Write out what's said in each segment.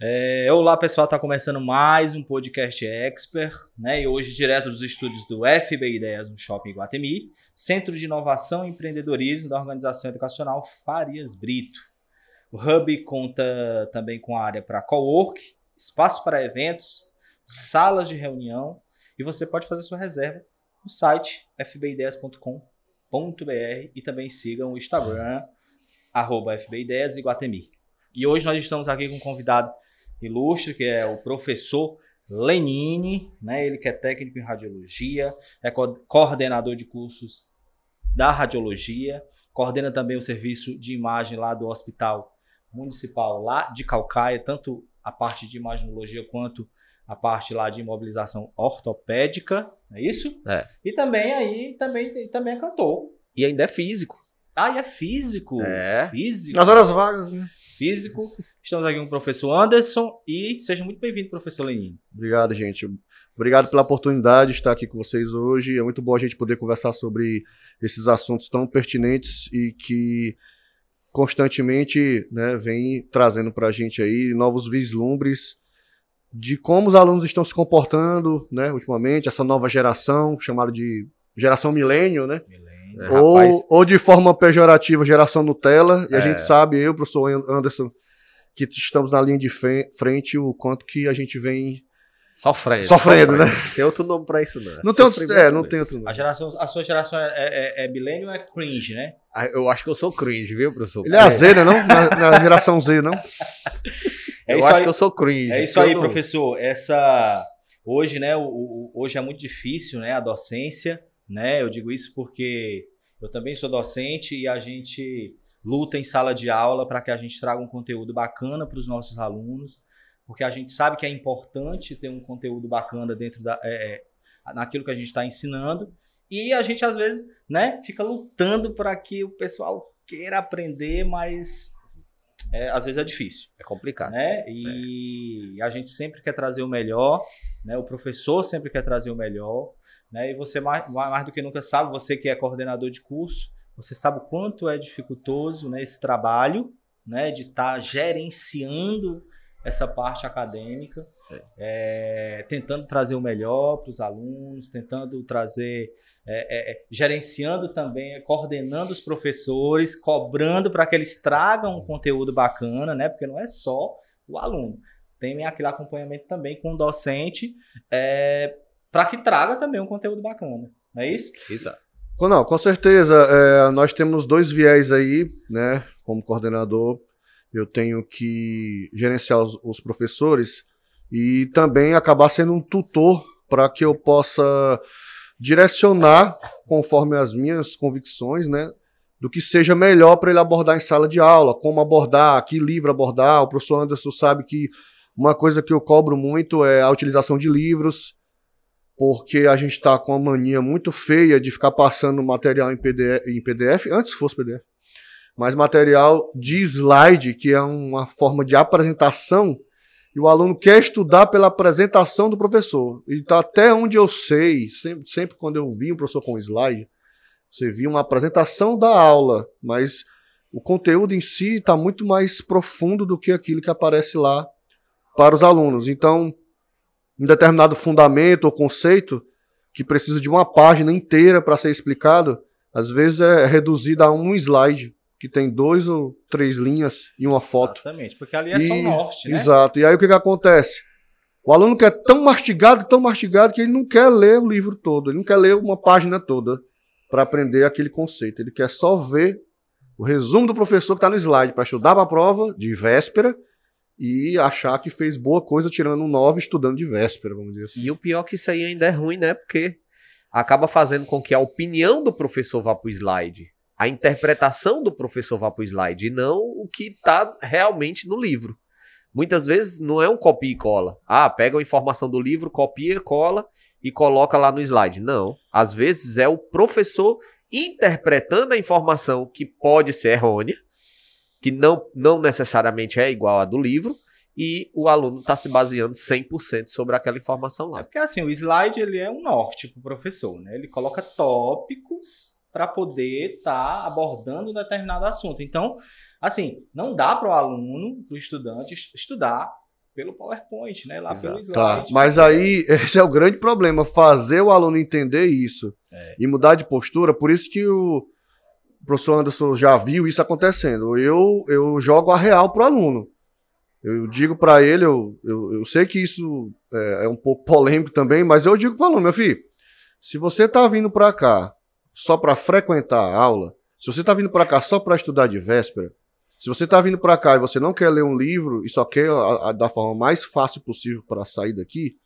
É, olá pessoal, está começando mais um podcast Expert, né? E hoje direto dos estúdios do FB Ideias no Shopping Guatemi, Centro de Inovação e Empreendedorismo da Organização Educacional Farias Brito. O Hub conta também com área para cowork, espaço para eventos, salas de reunião e você pode fazer sua reserva no site fbideias.com.br e também sigam o Instagram arroba FBideias e Guatemi. E hoje nós estamos aqui com um convidado ilustre, que é o professor Lenine, né? Ele que é técnico em radiologia, é co coordenador de cursos da radiologia, coordena também o serviço de imagem lá do Hospital Municipal lá de Calcaia, tanto a parte de imaginologia quanto a parte lá de imobilização ortopédica, é isso? É. E também aí também, também é cantor. E ainda é físico. Ah, e é físico. É. Físico. Nas horas vagas, né? Físico. Estamos aqui com o professor Anderson e seja muito bem-vindo, professor Lenin. Obrigado, gente. Obrigado pela oportunidade de estar aqui com vocês hoje. É muito bom a gente poder conversar sobre esses assuntos tão pertinentes e que constantemente né, vem trazendo para a gente aí novos vislumbres de como os alunos estão se comportando, né, ultimamente, essa nova geração, chamada de geração milênio, né? Milênio. É, ou, rapaz. ou de forma pejorativa, geração Nutella, e a É. gente sabe, eu, professor Anderson, que estamos na linha de frente, o quanto que a gente vem Sofrendo. Sofrendo, né? Tem outro nome pra isso, não. Não tem outro, é, não tem outro nome. A, geração, a sua geração é, é, é milênio ou é cringe, né? Ah, Eu acho que eu sou cringe, viu, professor? Ele é a Z, né, não? Na, na geração Z, não? É eu acho aí. que eu sou cringe. É isso aí, não- professor. Essa hoje, né? o- o- hoje é muito difícil, né? A docência, né? Eu digo isso porque eu também sou docente e a gente luta em sala de aula para que a gente traga um conteúdo bacana para os nossos alunos, porque a gente sabe que é importante ter um conteúdo bacana dentro da é, é, naquilo que a gente está ensinando e a gente às vezes, né? Fica lutando para que o pessoal queira aprender, mas é, às vezes é difícil É complicado. né? E a gente sempre quer trazer o melhor, né? O professor sempre quer trazer o melhor, né? E você mais, mais do que nunca sabe, você que é coordenador de curso, você sabe o quanto é dificultoso, né? Esse trabalho, né? De estar gerenciando essa parte acadêmica, é, tentando trazer o melhor para os alunos, tentando trazer, é, é, é, gerenciando também, coordenando os professores, cobrando para que eles tragam um conteúdo bacana, né? Porque não é só o aluno, tem aquele acompanhamento também com o docente, para que traga também um conteúdo bacana, não é isso? Exato. Não, com certeza. é, nós temos dois viés aí, né? Como coordenador, eu tenho que gerenciar os, os professores e também acabar sendo um tutor para que eu possa direcionar, conforme as minhas convicções, né? Do que seja melhor para ele abordar em sala de aula, como abordar, que livro abordar. O professor Anderson sabe que uma coisa que eu cobro muito é a utilização de livros, porque a gente está com uma mania muito feia de ficar passando material em PDF, em PDF, antes fosse PDF, mas material de slide, que é uma forma de apresentação, e o aluno quer estudar pela apresentação do professor. Então, até onde eu sei, sempre, sempre quando eu vi um professor com slide, você via uma apresentação da aula, mas o conteúdo em si está muito mais profundo do que aquilo que aparece lá para os alunos. Então, um determinado fundamento ou conceito que precisa de uma página inteira para ser explicado, às vezes é reduzido a um slide que tem dois ou três linhas e uma foto. Exatamente, porque ali é só o E- norte, né? Exato. E aí o que, que acontece? O aluno quer tão mastigado, tão mastigado, que ele não quer ler o livro todo, ele não quer ler uma página toda para aprender aquele conceito. Ele quer só ver o resumo do professor que está no slide para estudar para a prova de véspera e achar que fez boa coisa tirando um 9 estudando de véspera, vamos dizer assim. E o pior é que isso aí ainda é ruim, né? Porque acaba fazendo com que a opinião do professor vá pro slide. A interpretação do professor vá pro slide e não o que tá realmente no livro. Muitas vezes não é um copia e cola. Ah, pega a informação do livro, copia, cola e coloca lá no slide. Não. Às vezes é o professor interpretando a informação que pode ser errônea, que não, não necessariamente é igual à do livro, e o aluno está se baseando 100% sobre aquela informação É lá. porque assim, o slide ele é um norte para o professor, né? Ele coloca tópicos para poder estar abordando um determinado assunto. Então, assim, não dá para o aluno, para o estudante, es- estudar pelo PowerPoint, né? Lá pelo Exato. Tá, slide. mas aí esse é o grande problema, fazer o aluno entender isso É. e mudar de postura. Por isso que o professor Anderson já viu isso acontecendo. Eu, eu jogo a real pro aluno. Eu digo para ele, eu, eu, eu sei que isso é, é um pouco polêmico também, mas eu digo pro aluno, meu filho, se você tá vindo para cá só para frequentar a aula, se você tá vindo para cá só para estudar de véspera, se você tá vindo para cá e você não quer ler um livro e só quer a, a- da forma mais fácil possível para sair daqui,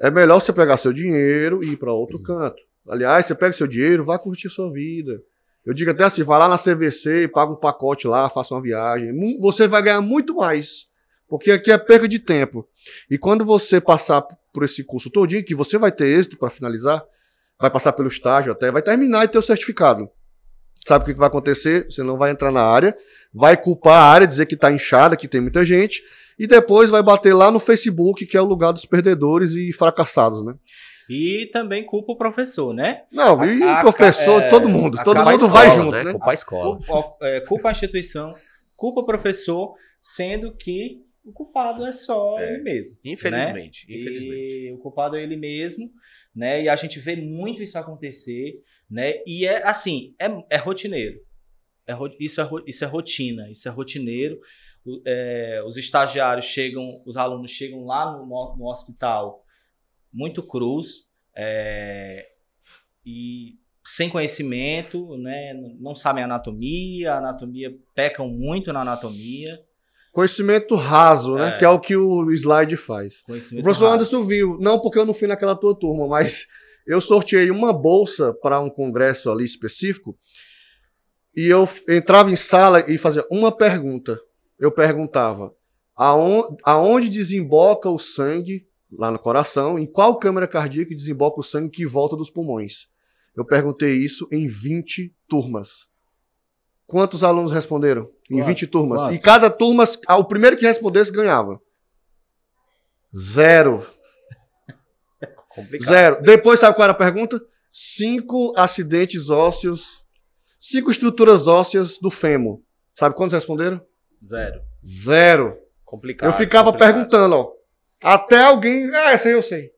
é melhor você pegar seu dinheiro e ir para outro canto. Aliás, você pega seu dinheiro, vai curtir sua vida. Eu digo até assim, vai lá na CVC e paga um pacote lá, faça uma viagem. Você vai ganhar muito mais. Porque aqui é perca de tempo. E quando você passar por esse curso todinho, que você vai ter êxito para finalizar, vai passar pelo estágio até, vai terminar e ter o certificado. Sabe o que vai acontecer? Você não vai entrar na área, vai culpar a área, dizer que está inchada, que tem muita gente, e depois vai bater lá no Facebook, que é o lugar dos perdedores e fracassados, né? E também culpa o professor, né? Não, e A- a- professor, é, todo mundo, a todo mundo Culpa a vai escola, junto, né? né? Culpa a escola. Culpa, é, culpa a instituição, culpa o professor, sendo que o culpado é só É. ele mesmo. Infelizmente, né? infelizmente. E o culpado é ele mesmo, né? E a gente vê muito isso acontecer, né? E é assim, é, é rotineiro. É isso, é, isso é rotina, isso é rotineiro. O- é, os estagiários chegam, os alunos chegam lá no- no hospital muito cruz é, e sem conhecimento, né? Não sabem anatomia, anatomia pecam muito na anatomia. Conhecimento raso, né? É. Que é o que o slide faz. O professor raso. Anderson viu, não porque eu não fui naquela tua turma, mas eu sorteei uma bolsa para um congresso ali específico e eu entrava em sala e fazia uma pergunta. Eu perguntava aonde, aonde desemboca o sangue lá no coração, em qual câmara cardíaca desemboca o sangue que volta dos pulmões. Eu perguntei isso em 20 turmas. Quantos alunos responderam? Em Quantos? 20 turmas. Quantos? E cada turma, o primeiro que respondesse ganhava. Zero. Complicado. Zero. Depois, sabe qual era a pergunta? Cinco acidentes ósseos, cinco estruturas ósseas do fêmur. Sabe quantos responderam? Zero. Zero. Complicado. eu ficava complicado. perguntando, ó. Até alguém. Ah, essa aí eu sei.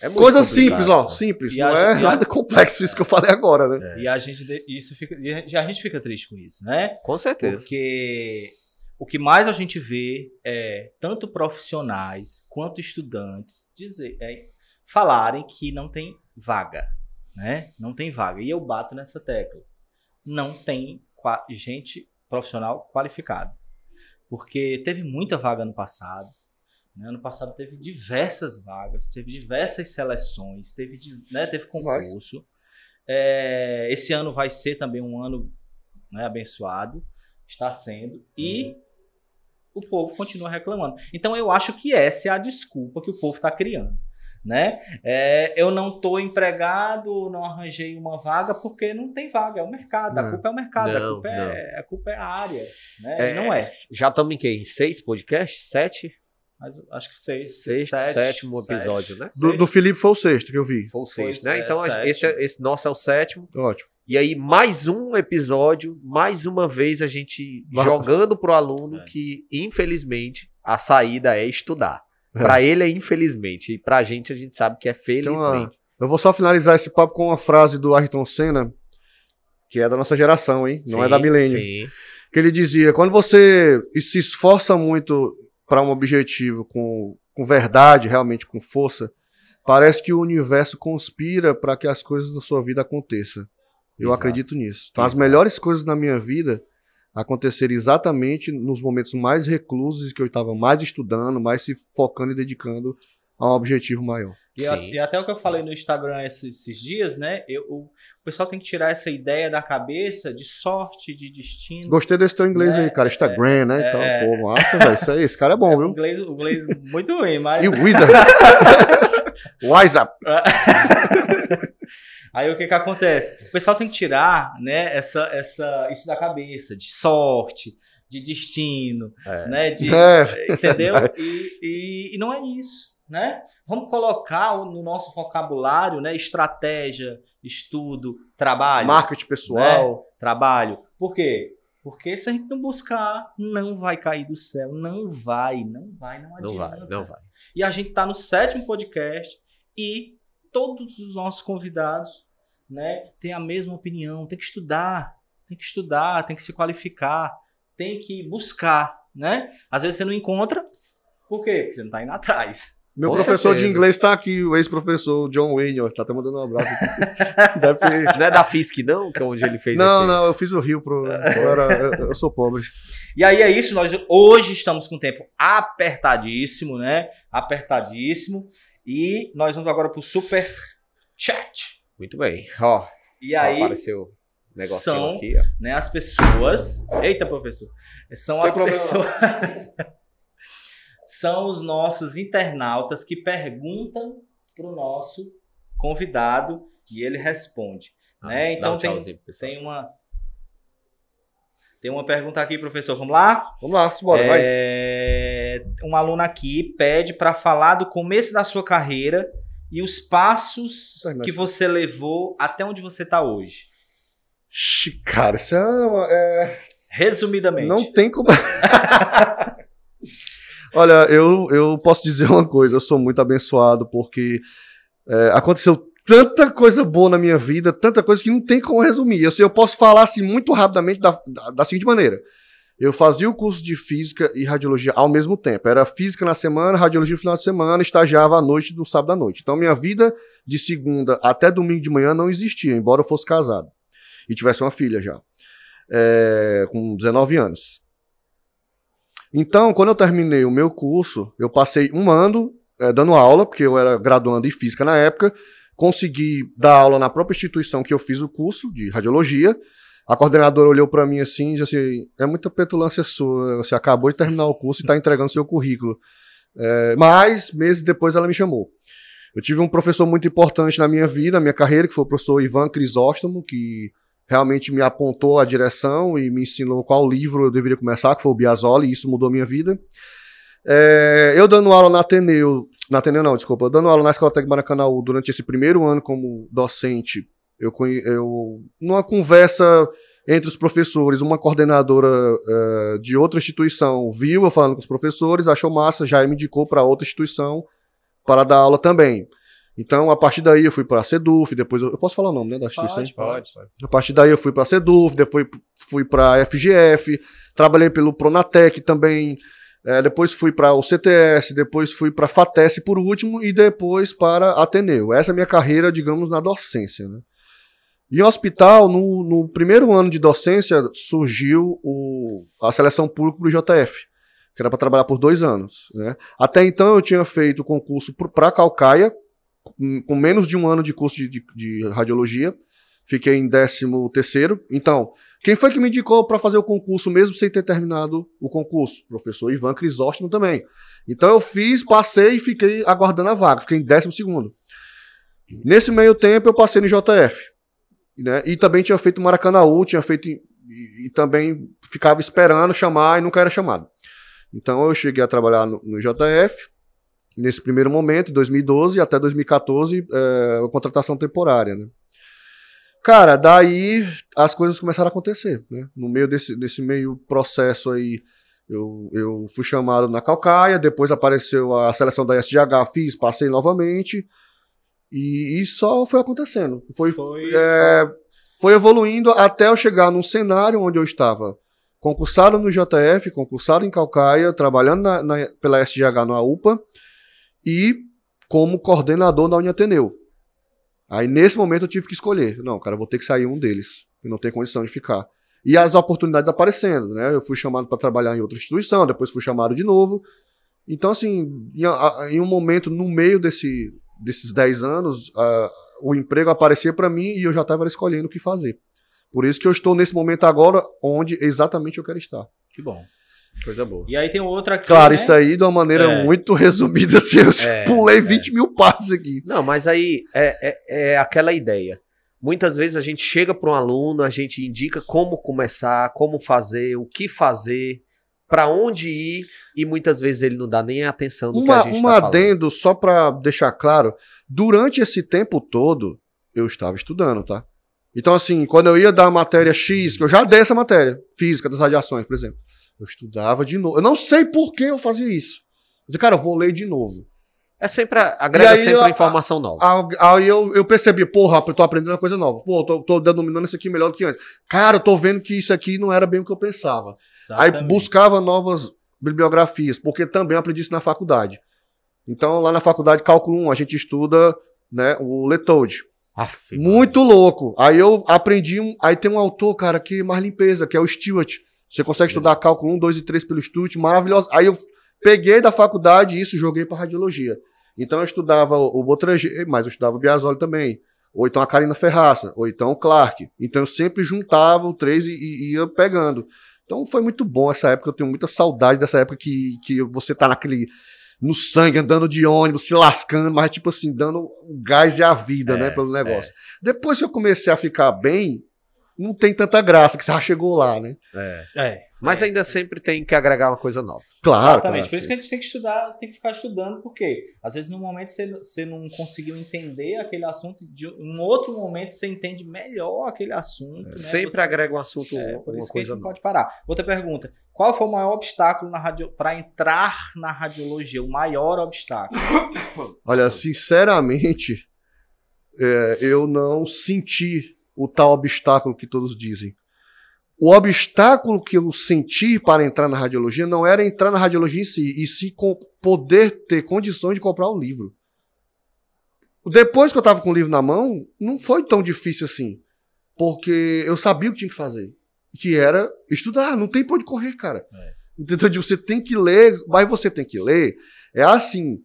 É muito Coisa simples, ó. Simples. E não é gente- nada complexo isso que eu falei agora, né? É. E a gente, isso fica, e a gente fica triste com isso, né? Com certeza. Porque o que mais a gente vê é tanto profissionais quanto estudantes dizer, é, falarem que não tem vaga, né? Não tem vaga. E eu bato nessa tecla. Não tem gente profissional qualificada. Porque teve muita vaga no passado. Né? Ano passado teve diversas vagas, teve diversas seleções, teve, né, teve concurso. É, esse ano vai ser também um ano né, abençoado, está sendo, e o povo continua reclamando. Então eu acho que essa é a desculpa que o povo está criando. Né? É, eu não estou empregado, não arranjei uma vaga porque não tem vaga, é o mercado. A Não. culpa é o mercado, a, Não, culpa é, a culpa é a área. Né? É, não é. Já estamos em quê? Em seis podcasts? Sete? Mas acho que seis, Sexto, sete, sétimo sete, episódio, né? Do, do Felipe foi o sexto que eu vi. Foi o sexto, Foi, né? é, Então a- sétimo. esse, é- esse nosso é o sétimo. Ótimo. E aí, mais um episódio, mais uma vez a gente Vai- jogando pro aluno É. que, infelizmente, a saída é estudar. É. Pra ele é infelizmente, e pra gente a gente sabe que é felizmente. uma- Eu vou só finalizar esse papo com uma frase do Ayrton Senna, que é da nossa geração, hein? Não é Sim, da milênio. Sim, que ele dizia: quando você se esforça muito para um objetivo com, com verdade, realmente com força, parece que o universo conspira para que as coisas na sua vida aconteçam. Eu Exato. acredito nisso. Então, as melhores coisas na minha vida aconteceram exatamente nos momentos mais reclusos que eu estava mais estudando, mais se focando e dedicando a um objetivo maior. E, a- e até o que eu falei no Instagram esses, esses dias, né? Eu, o, o pessoal tem que tirar essa ideia da cabeça de sorte, de destino. Gostei desse teu inglês É, aí, cara. Instagram, né? Então, é. pô, massa, velho. Isso aí, esse cara é bom, o, viu? inglês, o inglês muito ruim, mas. E o Wizard. Wise up. Aí o que que acontece? O pessoal tem que tirar, né, essa, essa, isso da cabeça, de sorte, de destino, É. né? De, É, entendeu? E, e, e não é isso, né? Vamos colocar no nosso vocabulário, né? Estratégia, estudo, trabalho. marketing pessoal. trabalho. Por quê? Porque se a gente não buscar, não vai cair do céu. Não vai, não vai, não adianta. Não vai, não vai. E a gente tá no sétimo podcast e todos os nossos convidados, né, têm a mesma opinião. Tem que estudar, tem que estudar, tem que se qualificar, tem que buscar, né? Às vezes você não encontra, por quê? Porque você não tá indo atrás. Meu Com professor certeza. de inglês tá aqui, o ex-professor John Wayne, ó, tá até mandando um abraço. Deve Não é da FISC, não? Que é onde ele fez Não, esse... não, eu fiz o Rio pro. Eu, era- eu- sou pobre. E aí é isso, nós hoje estamos com o tempo apertadíssimo, né? Apertadíssimo. E nós vamos agora pro super chat. Muito bem. Ó, E aí, apareceu negocinho são- aqui, ó. né, as pessoas. Eita, professor. São Tem as pessoas. são os nossos internautas que perguntam pro nosso convidado e ele responde. Né? Dá Então um tem-. Tem uma. Tem uma pergunta aqui, professor. Vamos lá? Vamos lá, bora, vai. É, um aluno aqui pede para falar do começo da sua carreira e os passos Ai, que você levou até onde você está hoje. Cara, isso é, é- Resumidamente. Não tem como. Olha, eu, eu posso dizer uma coisa, eu sou muito abençoado porque é, aconteceu tanta coisa boa na minha vida, tanta coisa que não tem como resumir. Eu, eu posso falar assim muito rapidamente da, da, da seguinte maneira. Eu fazia o curso de física e radiologia ao mesmo tempo. Era física na semana, radiologia no final de semana, estagiava à noite no sábado à noite. Então minha vida de segunda até domingo de manhã não existia, embora eu fosse casado e tivesse uma filha já, é, com 19 anos. Então, quando eu terminei o meu curso, eu passei um ano eh, dando aula, porque eu era graduando em física na época, consegui dar aula na própria instituição que eu fiz o curso de radiologia. A coordenadora olhou para mim assim e disse assim: é muita petulância sua, você acabou de terminar o curso e está entregando seu currículo. Eh, mas, meses depois, ela me chamou. Eu tive um professor muito importante na minha vida, na minha carreira, que foi o professor Ivan Crisóstomo, que realmente me apontou a direção e me ensinou qual livro eu deveria começar, que foi o Biasoli, e isso mudou minha vida. É, eu dando aula na Ateneu, na Ateneu não, desculpa, dando aula na Escola Técnica Maracanãú durante esse primeiro ano como docente, eu, eu numa conversa entre os professores, uma coordenadora eh, de outra instituição viu eu falando com os professores, achou massa, já me indicou para outra instituição para dar aula também. Então, a partir daí eu fui para a SEDUF, depois eu, eu posso falar o nome, né, da instituição? Pode, pode. pode. A partir daí eu fui para a SEDUF, depois fui para a FGF, trabalhei pelo Pronatec também, eh, depois fui para o CTS, depois fui para a FATES por último e depois para a Ateneu. Essa é a minha carreira, digamos, na docência. Né? E em hospital, no, no primeiro ano de docência, surgiu o- a seleção pública para o JF, que era para trabalhar por dois anos. Né? Até então eu tinha feito o concurso para Calcaia, com- menos de um ano de curso de- de- de radiologia, fiquei em 13 terceiro. Então, quem foi que me indicou para fazer o concurso mesmo sem ter terminado o concurso? Professor Ivan Crisóstomo também. Então eu fiz, passei e fiquei aguardando a vaga, fiquei em 12 segundo. Nesse meio tempo eu passei no JF, né? E também tinha feito Maracanãú, tinha feito e, e também ficava esperando chamar e nunca era chamado. Então eu cheguei a trabalhar no, no JF nesse primeiro momento, em 2012 até 2014, é, a contratação temporária, né? Cara, daí as coisas começaram a acontecer, né? No meio desse, desse meio processo aí, eu, eu fui chamado na Calcaia, depois apareceu a seleção da SGH, fiz, passei novamente, e, e só foi acontecendo. Foi, Foi- é, foi evoluindo até eu chegar num cenário onde eu estava concursado no JF, concursado em Calcaia, trabalhando na, na- pela SGH na UPA e como coordenador da Uniateneu. Aí nesse momento eu tive que escolher. Não, cara, vou ter que sair um deles. Eu não tenho condição de ficar. E as oportunidades aparecendo, né? Eu fui chamado para trabalhar em outra instituição, depois fui chamado de novo. Então, assim, em, um momento no meio desse, desses 10 anos, ah, o emprego aparecia para mim e eu já estava escolhendo o que fazer. Por isso que eu estou nesse momento agora onde exatamente eu quero estar. Que bom. Coisa boa. E aí tem outra aqui. Claro, né? isso aí de uma maneira É. muito resumida, assim, eu É, pulei 20 mil partes aqui. Não, mas aí é, é, é aquela ideia. Muitas vezes a gente chega para um aluno, a gente indica como começar, como fazer, o que fazer, para onde ir, e muitas vezes ele não dá nem a atenção do que a Uma, gente um tá falando. adendo, só para deixar claro, durante esse tempo todo, eu estava estudando, tá? Então, assim, quando eu ia dar a matéria X, que eu já dei essa matéria, física das radiações, por exemplo, eu estudava de novo. Eu não sei por que eu fazia isso. Eu disse, cara, eu vou ler de novo. É sempre, a- agrega aí sempre eu- informação nova. Aí aí eu, eu percebi, porra, eu tô aprendendo uma coisa nova. Pô, eu tô, tô denominando isso aqui melhor do que antes. Cara, eu tô vendo que isso aqui não era bem o que eu pensava. Aí Exatamente. buscava novas bibliografias, porque também eu aprendi isso na faculdade. Então, lá na faculdade, cálculo 1, a gente estuda né, o Letold. Aff, Muito louco. Aí eu aprendi um. Aí tem um autor, cara, que é mais limpeza, que é o Stewart. Você consegue estudar cálculo 1, 2 e 3 pelo Stewart, maravilhoso. Aí eu peguei da faculdade isso e joguei para radiologia. Então eu estudava o Botranger, mas eu estudava o Biasoli também. Ou então a Karina Ferraça, ou então o Clark. Então eu sempre juntava o 3 e, e ia pegando. Então foi muito bom essa época. Eu tenho muita saudade dessa época que, que você tá naquele. No sangue, andando de ônibus, se lascando, mas tipo assim, dando o gás e a vida, É, né, pelo negócio. Depois que eu comecei a ficar bem, não tem tanta graça, que você já chegou lá, né? É. É. Mas É, ainda sim. sempre tem que agregar uma coisa nova. Claro. Exatamente. claro, Por isso que a gente tem que estudar, tem que ficar estudando, porque às vezes no momento você, você não conseguiu entender aquele assunto, de um outro momento você entende melhor aquele assunto. né? sempre Você- agrega um assunto, É, por uma isso que a coisa gente não pode parar. Outra pergunta. Qual foi o maior obstáculo na radio... para entrar na radiologia? O maior obstáculo? Olha, sinceramente, é, eu não senti o tal obstáculo que todos dizem. O obstáculo que eu senti para entrar na radiologia não era entrar na radiologia em si, e sim poder ter condições de comprar o livro. Depois que eu estava com o livro na mão, não foi tão difícil assim. Porque eu sabia o que tinha que fazer. Que era estudar, não tem pra onde correr, cara. Entendeu? De Você tem que ler, mas você tem que ler. É assim.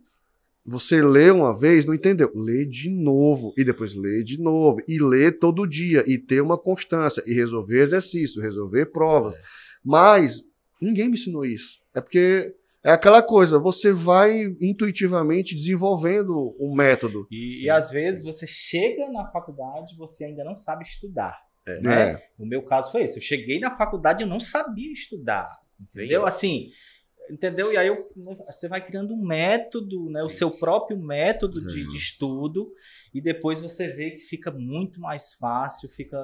Você lê uma vez, não entendeu? Lê de novo. E depois lê de novo. E lê todo dia. E ter uma constância. E resolver exercício, resolver provas. Mas ninguém me ensinou isso. É porque é aquela coisa, você vai intuitivamente desenvolvendo um método. E, Sim, e às vezes você chega na faculdade você ainda não sabe estudar. É. né? É. O meu caso foi esse. Eu cheguei na faculdade e eu não sabia estudar. Entendeu? Assim, entendeu? E aí eu- você vai criando um método, né? O seu próprio método de, Uhum. de estudo, e depois você vê que fica muito mais fácil, fica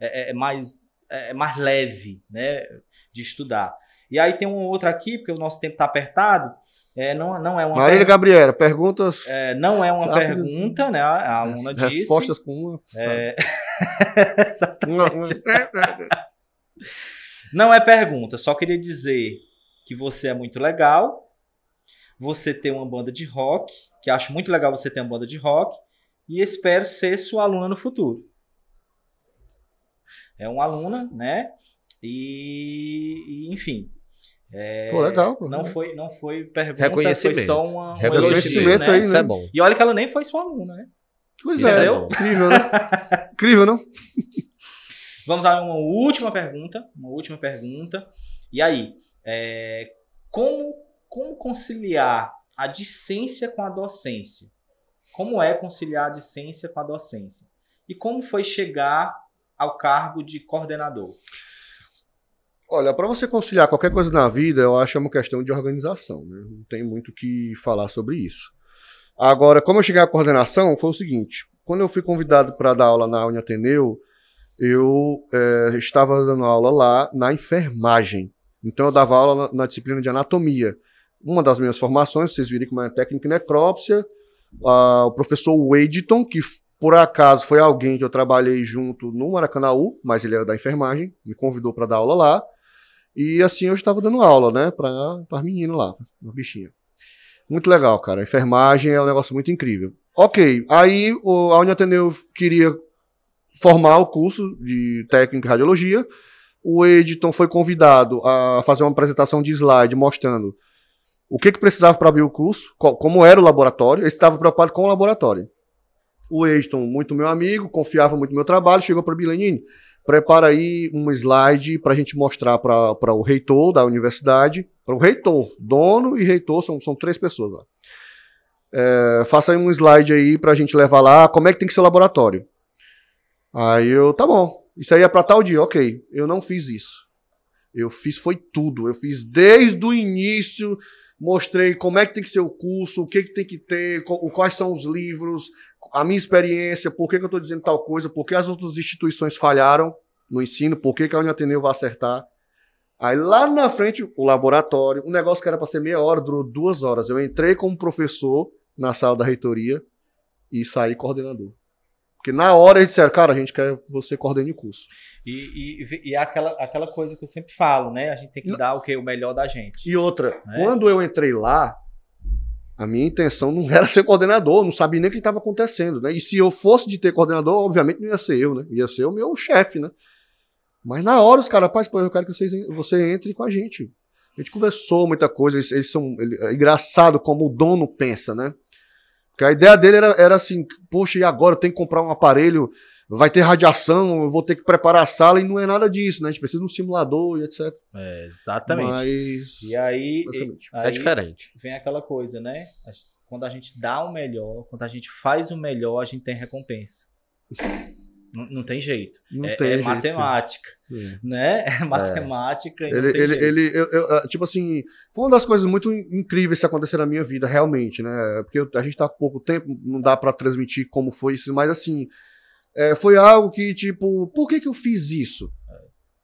é, é- é mais, é é mais leve, né? De estudar. E aí tem um outro aqui, porque o nosso tempo está apertado. É, não, não é uma Marília per- Gabriela, perguntas. é, não é uma Rápidas. pergunta, né? A aluna disse. respostas com uma. É, Uma- uma- Não é pergunta, só queria dizer que você é muito legal. Você tem uma banda de rock, que acho muito legal você ter uma banda de rock, e espero ser sua aluna no futuro. É uma aluna, né? E, e, enfim. é, Pô, legal, pô. Não foi, não foi pergunta, Reconhecimento. foi só uma, um Reconhecimento elogio, né? aí, Isso né? é bom. E olha que ela nem foi sua aluna, né? Pois Isso é. é. Incrível, né? Incrível, não? Vamos a uma última pergunta. Uma última pergunta. E aí, é, como, como conciliar a discência com a docência? Como é conciliar a discência com a docência? E como foi chegar ao cargo de coordenador? Olha, para você conciliar qualquer coisa na vida, eu acho que é uma questão de organização. Né? Não tem muito que falar sobre isso. Agora, como eu cheguei à coordenação, foi o seguinte: quando eu fui convidado para dar aula na Uniateneu, eu eh, estava dando aula lá na enfermagem. Então, eu dava aula na, na disciplina de anatomia. Uma das minhas formações, vocês viram como é técnica em necrópsia, o professor Wadeton, que por acaso foi alguém que eu trabalhei junto no Maracanãú, mas ele era da enfermagem, me convidou para dar aula lá. E assim eu estava dando aula, né, para as meninas lá, uma bichinha. Muito legal, cara. A enfermagem é um negócio muito incrível. Ok, aí o, a Uniateneu queria formar o curso de técnico em radiologia. O Editon foi convidado a fazer uma apresentação de slide mostrando o que, que precisava para abrir o curso, qual- como era o laboratório. Ele estava preocupado com o laboratório. O Editon, muito meu amigo, confiava muito no meu trabalho, chegou para o Bilenini, prepara aí um slide para a gente mostrar para o reitor da universidade, para o reitor, dono e reitor, são, são três pessoas lá. É, faça aí um slide aí para a gente levar lá, como é que tem que ser o laboratório. Aí eu, tá bom, isso aí é para tal dia, ok. Eu não fiz isso. Eu fiz foi tudo, eu fiz desde o início, mostrei como é que tem que ser o curso, o que, que tem que ter, quais são os livros, a minha experiência, por que, que eu estou dizendo tal coisa, por que as outras instituições falharam no ensino, por que, que a Uniateneu vai acertar. Aí lá na frente, o laboratório, um negócio que era para ser meia hora, durou duas horas. Eu entrei como professor na sala da reitoria e saí coordenador. Porque na hora eles disseram, cara, a gente quer você coordene o curso. E, e, e é aquela, aquela coisa que eu sempre falo, né? A gente tem que dar o que? O melhor da gente. E outra, Né? quando eu entrei lá, a minha intenção não era ser coordenador, não sabia nem o que estava acontecendo, né? E se eu fosse de ter coordenador, obviamente não ia ser eu, né? Ia ser o meu chefe, né? Mas na hora os caras, rapaz, pô, eu quero que vocês, você entre com a gente. A gente conversou muita coisa, eles, eles são. ele- é engraçado como o dono pensa, né? Porque a ideia dele era, era assim, poxa, e agora eu tenho que comprar um aparelho, vai ter radiação, eu vou ter que preparar a sala, e não é nada disso, né? A gente precisa de um simulador e etc. É, exatamente. Mas. E aí, basicamente. aí É diferente. vem aquela coisa, né? Quando a gente dá o melhor, quando a gente faz o melhor, a gente tem recompensa. Não, não tem jeito. Não é tem é jeito, matemática, cara. né? É matemática. e não Ele, ele, jeito. ele eu- eu, ah, tipo assim, foi uma das coisas muito in- incríveis que aconteceram na minha vida, realmente, né? Porque eu- a gente tá com pouco tempo, não dá pra transmitir como foi isso, mas assim, é, foi algo que, tipo, por que que eu fiz isso?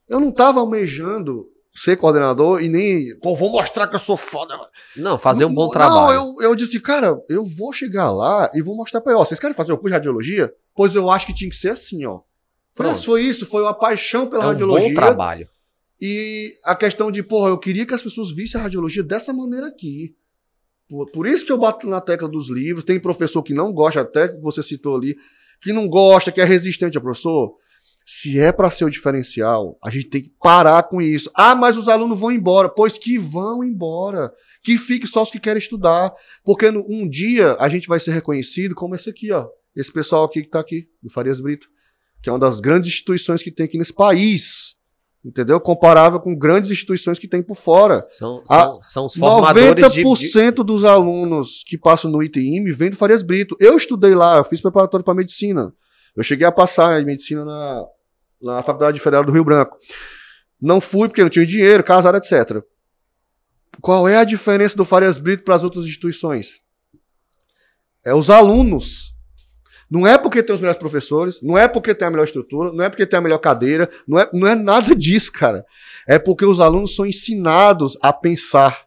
Eu não tava almejando ser coordenador e nem, pô, vou mostrar que eu sou foda. Não, fazer um bom Não, trabalho. eu, eu disse, cara, eu vou chegar lá e vou mostrar pra ele, ó, vocês querem fazer o curso de radiologia? Pois eu acho que tinha que ser assim, ó. Pronto. Mas foi isso, foi uma paixão pela É um radiologia. bom trabalho. E a questão de, porra, eu queria que as pessoas vissem a radiologia dessa maneira aqui. Por, por isso que eu bato na tecla dos livros. Tem professor que não gosta, até que você citou ali, que não gosta, que é resistente ao professor. Se é para ser o diferencial, a gente tem que parar com isso. Ah, mas os alunos vão embora. Pois que vão embora. Que fique só os que querem estudar. Porque no- um dia a gente vai ser reconhecido como esse aqui, ó. Esse pessoal aqui que tá aqui, do Farias Brito. Que é uma das grandes instituições que tem aqui nesse país. Entendeu? Comparável com grandes instituições que tem por fora. São, são, são os formadores de, 90% dos alunos que passam no ITIM vêm do Farias Brito. Eu estudei lá, eu fiz preparatório para medicina. Eu cheguei a passar em medicina na, na Faculdade Federal do Rio Branco. Não fui porque não tinha dinheiro, casado, etc. Qual é a diferença do Farias Brito para as outras instituições? É os alunos. Não é porque tem os melhores professores, não é porque tem a melhor estrutura, não é porque tem a melhor cadeira, não é, não é nada disso, cara. É porque os alunos são ensinados a pensar,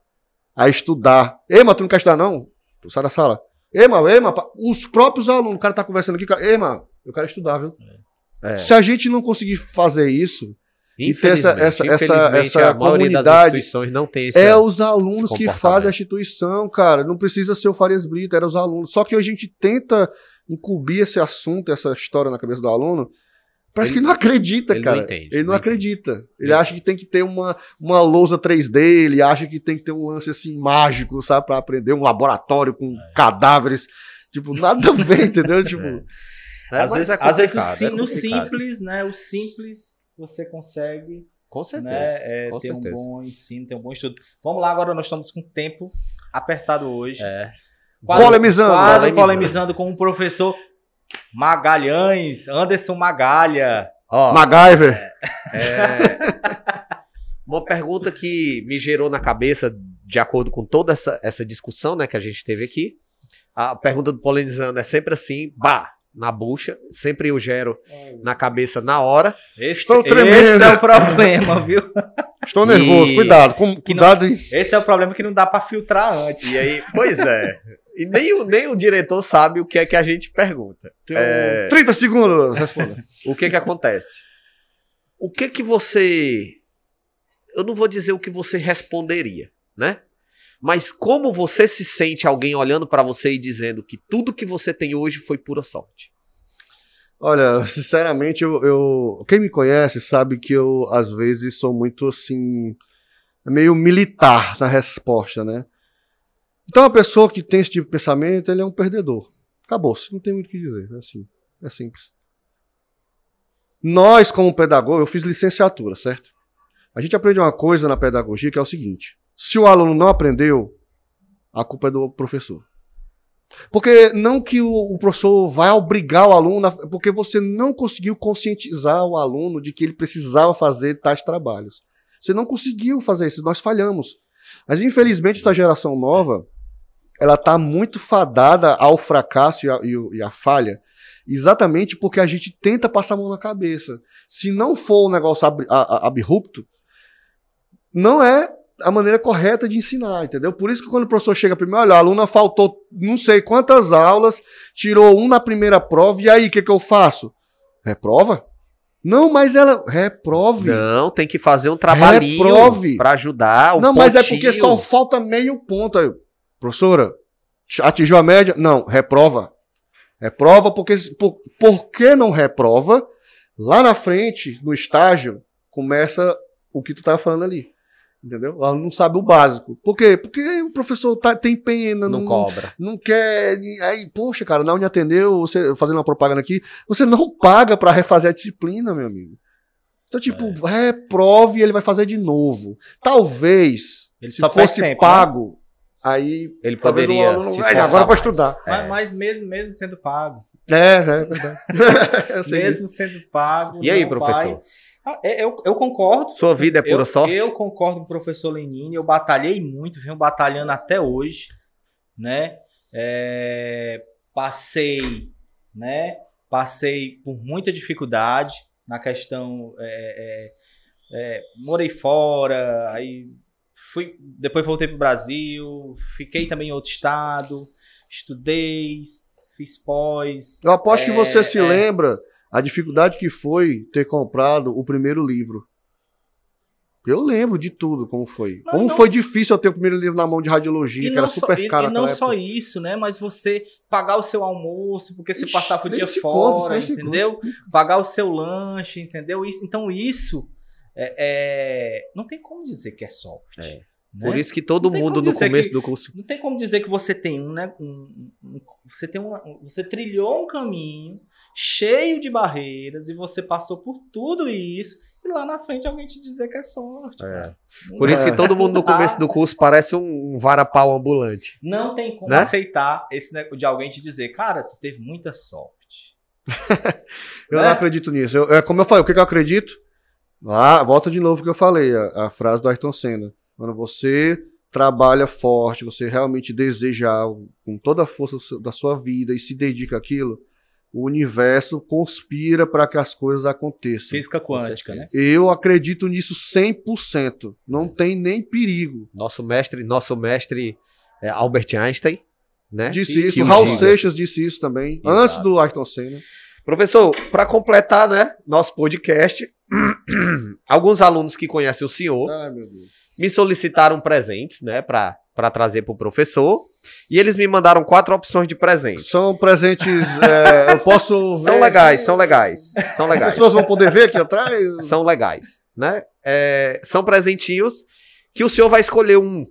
a estudar. Ei, mas tu não quer estudar, não? Tu sai da sala. Ei, mas, ei, os próprios alunos, o cara tá conversando aqui, ei, mas, eu quero estudar, viu? É. Se a gente não conseguir fazer isso, e ter essa- essa- essa- essa comunidade não tem esse. é os alunos que fazem a instituição, cara. Não precisa ser o Farias Brito, era os alunos. Só que a gente tenta incubir esse assunto, essa história na cabeça do aluno. Parece Ele- que não acredita, ele não cara. entende, ele não não acredita. Ele Ele- acha que tem que ter uma, uma lousa 3D, ele acha que tem que ter um lance assim mágico, sabe, Pra aprender um laboratório com É. cadáveres. Tipo, nada a ver, entendeu? Tipo, É, às mas vezes, é às vezes sim- é no simples, né? O simples você consegue Com certeza. né, é, com ter certeza. um bom ensino, ter um bom estudo. Vamos lá, agora nós estamos com tempo apertado hoje. É. Quadro- Polemizando. quadro Polemizando. polemizando com o professor Magalhães, Anderson Magalha. Ó, MacGyver. é, uma pergunta que me gerou na cabeça, de acordo com toda essa, essa discussão né, que a gente teve aqui. A pergunta do Polemizando é sempre assim, bah, na bucha. Sempre eu gero na cabeça na hora. Esse, Estou tremendo. esse é o problema, viu? Estou nervoso, E- cuidado. Com, cuidado aí. Esse é o problema que não dá pra filtrar antes. E aí, pois é. E nem o, nem o diretor sabe o que é que a gente pergunta. Tem É. 30 segundos, responda. O que que acontece? O que que você. Eu não vou dizer o que você responderia, né? Mas como você se sente alguém olhando pra você e dizendo que tudo que você tem hoje foi pura sorte? Olha, sinceramente, eu, eu- quem me conhece sabe que eu, às vezes, sou muito assim, meio militar na resposta, né? Então, a pessoa que tem esse tipo de pensamento, ele é um perdedor. Acabou-se, não tem muito o que dizer, é assim, é simples. Nós, como pedagogo, eu fiz licenciatura, certo? A gente aprende uma coisa na pedagogia que é o seguinte: se o aluno não aprendeu, a culpa é do professor. Porque não que o, professor vai obrigar o aluno, porque você não conseguiu conscientizar o aluno de que ele precisava fazer tais trabalhos. Você não conseguiu fazer isso, nós falhamos. Mas infelizmente essa geração nova, ela tá muito fadada ao fracasso e a, a falha, exatamente porque a gente tenta passar a mão na cabeça. Se não for um negócio ab, a- abrupto, não é a maneira correta de ensinar, entendeu? Por isso que quando o professor chega primeiro, olha, a aluna faltou não sei quantas aulas, tirou um na primeira prova, e aí, o que, que eu faço? Reprova? Não, mas ela. Reprove. Não, tem que fazer um trabalhinho Reprove. pra ajudar o Não, mas é pontinho. porque só falta meio ponto. Aí, professora, atingiu a média? Não, reprova. Reprova porque. Por, por que não reprova? Lá na frente, no estágio, começa o que tu tava falando ali. Entendeu? Ela não sabe o básico. Por quê? Porque o professor tá- tem pena, Não não, cobra. não quer. Aí, poxa, cara, na Uni atendeu, você fazendo uma propaganda aqui, você não paga pra refazer a disciplina, meu amigo. Então, tipo, reprove e ele vai fazer de novo. Talvez, Ele se fosse tempo, pago, aí Ele poderia aluno, se "Ei, esforçar agora pra mais. estudar. Mas, mas mesmo, mesmo sendo pago. É, é verdade. Mesmo sendo pago. E aí, professor? vai- Ah, é, eu, eu concordo. Sua vida é pura eu, sorte? Eu concordo com o professor Lenine, eu batalhei muito, venho batalhando até hoje, né? É, passei, né? Passei por muita dificuldade na questão. é, é, é, morei fora, aí fui, depois voltei para o Brasil, fiquei também em outro estado, estudei, fiz pós. Eu aposto que você se é. lembra a dificuldade que foi ter comprado o primeiro livro. Eu lembro de tudo, como foi. Não, como não. foi difícil eu ter o primeiro livro na mão de radiologia, que era super só, e- caro e, não naquela só época. isso, né? Mas você pagar o seu almoço, porque você Ixi, passava o dia fora, se entendeu? Pagar o seu lanche, entendeu? Então isso é, é- não tem como dizer que é sorte. É. né? Por isso que todo mundo no começo que- do curso. Não tem como dizer que você tem um, né? um- um- você tem um- você trilhou um caminho cheio de barreiras e você passou por tudo isso e lá na frente alguém te dizer que é sorte. É. Por isso que todo mundo no começo do curso parece um, varapau ambulante. Não tem como Né? aceitar esse negócio de alguém te dizer, cara, tu teve muita sorte. Eu Né? não acredito nisso. Eu- é como eu falei, o que, que eu acredito? Lá, volta de novo o que eu falei, a, a frase do Ayrton Senna. Quando você trabalha forte, você realmente deseja algo com toda a força da sua vida e se dedica àquilo, o universo conspira para que as coisas aconteçam. Física quântica, né? Eu acredito nisso 100%. Não tem nem perigo. Nosso mestre, nosso mestre é, Albert Einstein, né? Disse Que- isso. Raul. Seixas disse isso também. Exato. Antes do Ayrton Senna. Professor, para completar, né, nosso podcast, alguns alunos que conhecem o senhor Ai, meu Deus. Me solicitaram presentes, né, para para trazer para o professor, e eles me mandaram quatro opções de presente. São presentes. é, eu posso. São ver legais, aqui? são legais, são As legais, pessoas vão poder ver aqui atrás? são legais, né? É, são presentinhos que o senhor vai escolher um,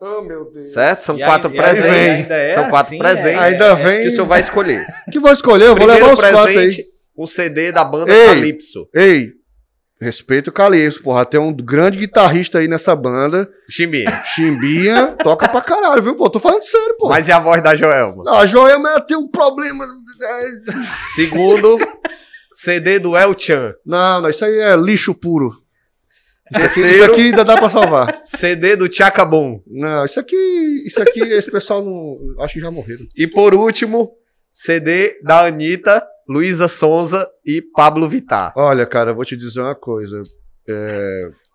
Oh, meu Deus. certo? São E quatro aí presentes, ainda é são quatro assim, presentes é- Ainda vem. que o senhor vai escolher. Que vou escolher? Eu vou Primeiro levar os quatro presente, aí. um CD da banda Ei. Calypso. Ei, respeito o Calypso, porra. Tem um grande guitarrista aí nessa banda. Chimbinha. Chimbinha, toca pra caralho, viu, pô? Tô falando sério, pô. Mas e a voz da Joelma? A Joelma tem um problema. é, Segundo, CD do El Chan. Não, não, isso aí é lixo puro. Isso aqui, isso Terceiro, aqui ainda dá pra salvar. CD do Chacabum. Não, isso aqui, isso aqui, esse pessoal não. Acho que já morreram. E por último, CD da Anitta, Luísa Sonza e Pablo Vittar. Olha, cara, eu vou te dizer uma coisa.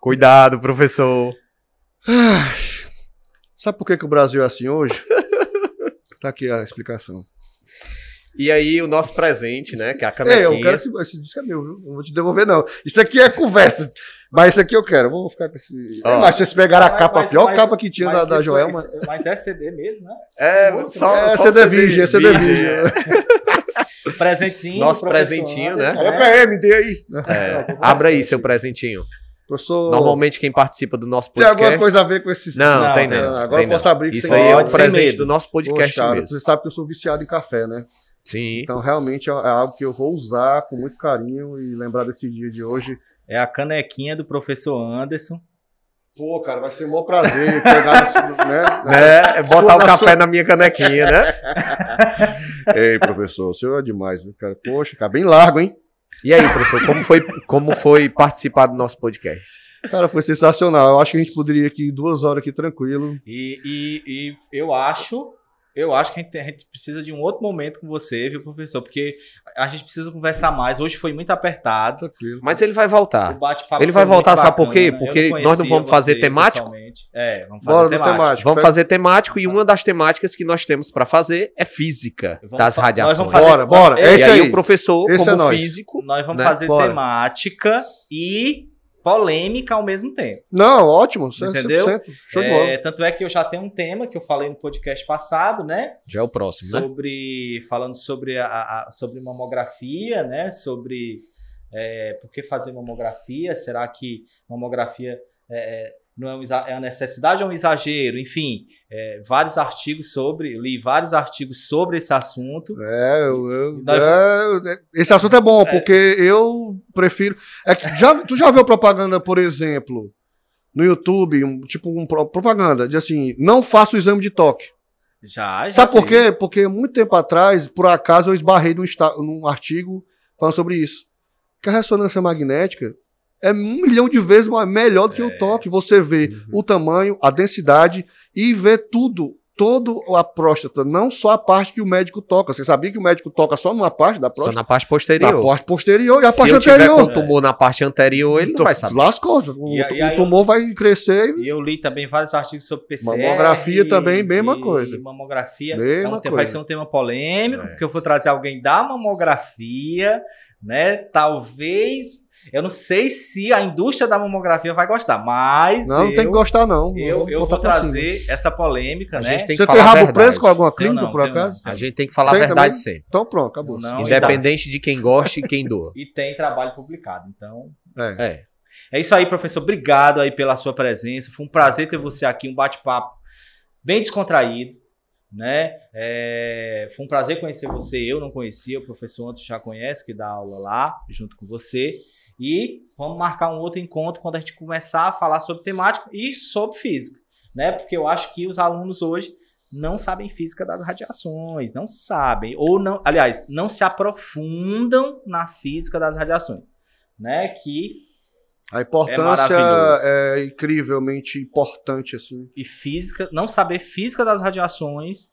Cuidado, professor. Sabe por que, que o Brasil é assim hoje? tá aqui a explicação. E aí, o nosso presente, né? Que é a É, canequinha. eu quero esse, esse disco é meu, viu? Não vou te devolver, não. Isso aqui é conversa. Mas esse aqui eu quero. Eu Vou ficar com esse. Ó. Eu acho que vocês pegaram a Mas- capa, a mas- pior mas- capa que tinha da, Mas da isso- Joelma. isso- Mas é CD mesmo, né? É, Nossa, só, é, só CD virgem, é CD virgem. Presentinho. Nosso presentinho, né? Eu ganhei, me dê aí. É, abra aí seu presentinho. Professor, Normalmente quem participa do nosso tem podcast... alguma coisa a ver com esses. Não, Não, tem tem não. Agora tem eu posso não. abrir que Isso você aí é um sem presente do nosso podcast Poxa, cara, mesmo. você sabe que eu sou viciado em café, né? Sim. Então realmente é é algo que eu vou usar com muito carinho e lembrar desse dia de hoje. É a canequinha do professor Anderson. Pô, cara, vai ser um maior prazer pegar isso, né? Né? É botar o café sua- na minha canequinha, né? Ei, professor, o senhor é demais, viu, cara? Poxa, cara, bem largo, hein? E aí, professor, como foi, como foi participar do nosso podcast? Cara, foi sensacional. Eu acho que a gente poderia ir aqui duas horas aqui tranquilo. E, e, e eu acho, eu acho que a gente, a gente precisa de um outro momento com você, viu, professor? Porque a gente precisa conversar mais. Hoje foi muito apertado. Tranquilo. Mas ele vai voltar. Ele vai voltar, sabe por quê? Porque não nós não vamos fazer temático? É, vamos fazer Bora temático. temático. Vamos Pega- fazer temático e uma das temáticas que nós temos pra fazer é física Vamos das nós radiações. vamos fazer- Bora, bora. É É e isso aí, aí. o professor, Esse é como nós. físico, Nós vamos né? fazer Bora. temática e polêmica ao mesmo tempo. Não, ótimo. Entendeu? 100%. Show de bola. É, tanto é que eu já tenho um tema que eu falei no podcast passado, né? já é o próximo, né? sobre falando sobre a, a- sobre mamografia, né? Sobre é, por que fazer mamografia? Será que mamografia é, é, não é, um é uma necessidade ou um exagero? Enfim, é, vários artigos sobre, li vários artigos sobre esse assunto. É, eu- eu- Nós- é, esse assunto é bom, porque eu prefiro. É que já, tu já viu propaganda, por exemplo, no YouTube, um- tipo um pro- propaganda, de assim, não faça o exame de toque. Já, já. Sabe por quê? Porque muito tempo atrás, por acaso, eu esbarrei num, num artigo falando sobre isso. Que a ressonância magnética é um milhão de vezes melhor do que É. o toque. Você vê Uhum. o tamanho, a densidade e vê tudo. Todo a próstata, não só a parte que o médico toca. Você sabia que o médico toca só numa parte da Só próstata? na parte Na posterior. parte posterior e a Se parte eu tiver anterior. com tumor na parte anterior, ele não Então, vai saber. Lascou. O, E e o tumor vai crescer e E eu li também vários artigos sobre PCR. Mamografia também, mesma e coisa. Mamografia. Mesma é um tema- vai coisa. ser um tema polêmico, É. porque eu vou trazer alguém da mamografia, né? Talvez. Eu não sei se a indústria da mamografia vai gostar, mas. Não, não eu, tem que gostar, não. Eu, eu vou pra cima. trazer essa polêmica, A né? gente tem que Você falar tem a rabo verdade. preso com alguma clínica, não, por acaso? não. A gente tem que falar Tem a verdade também? sempre. Então pronto, acabou. Não, Independente de quem gosta e quem doa. E tem trabalho publicado. Então, É. É. É isso aí, professor. Obrigado aí pela sua presença. Foi um prazer ter você aqui, um bate-papo bem descontraído, né? É, Foi um prazer conhecer você. Eu não conhecia, o professor antes já conhece, que dá aula lá, junto com você. E vamos marcar um outro encontro quando a gente começar a falar sobre temática e sobre física, né? Porque eu acho que os alunos hoje não sabem física das radiações, não sabem, ou não, aliás, não se aprofundam na física das radiações, né? Que A importância maravilhoso. é, incrivelmente importante, assim. e física, não saber física das radiações,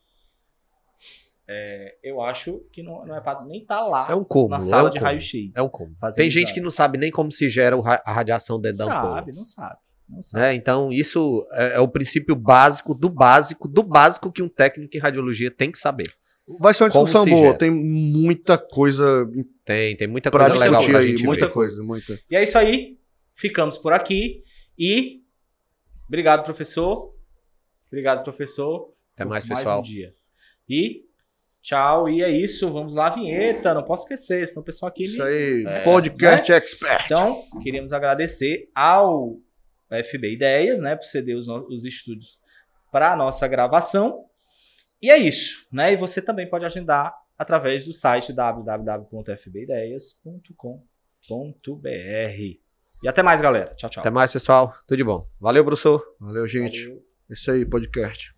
é, eu acho que não, não é para nem estar lá É um na é sala um de raio-x. É um. Fazendo Tem gente exame. que não sabe nem como se gera ra- a radiação dentro da ampola. sabe, não sabe, não sabe. Né? Então, isso é, é o princípio básico do básico do básico que um técnico em radiologia tem que saber. Vai ser uma Como discussão boa. gera. Tem muita coisa Tem, tem muita coisa legal discutir pra aí. gente Muita ver. coisa, muita. E é isso aí, ficamos por aqui e obrigado professor, obrigado professor. Até mais, Mais pessoal. um dia. E tchau, e é isso, vamos lá vinheta, não posso esquecer, senão o pessoal aqui Isso me... aí. É, Podcast Expert. Então, queríamos agradecer ao FB Ideias, né, por ceder os, os estúdios para a nossa gravação. E é isso, né? E você também pode agendar através do site www.fbideias.com.br. E até mais, galera. Tchau, tchau. Até mais, pessoal. Tudo de bom. Valeu, professor. Valeu, gente. Valeu. Isso aí, podcast.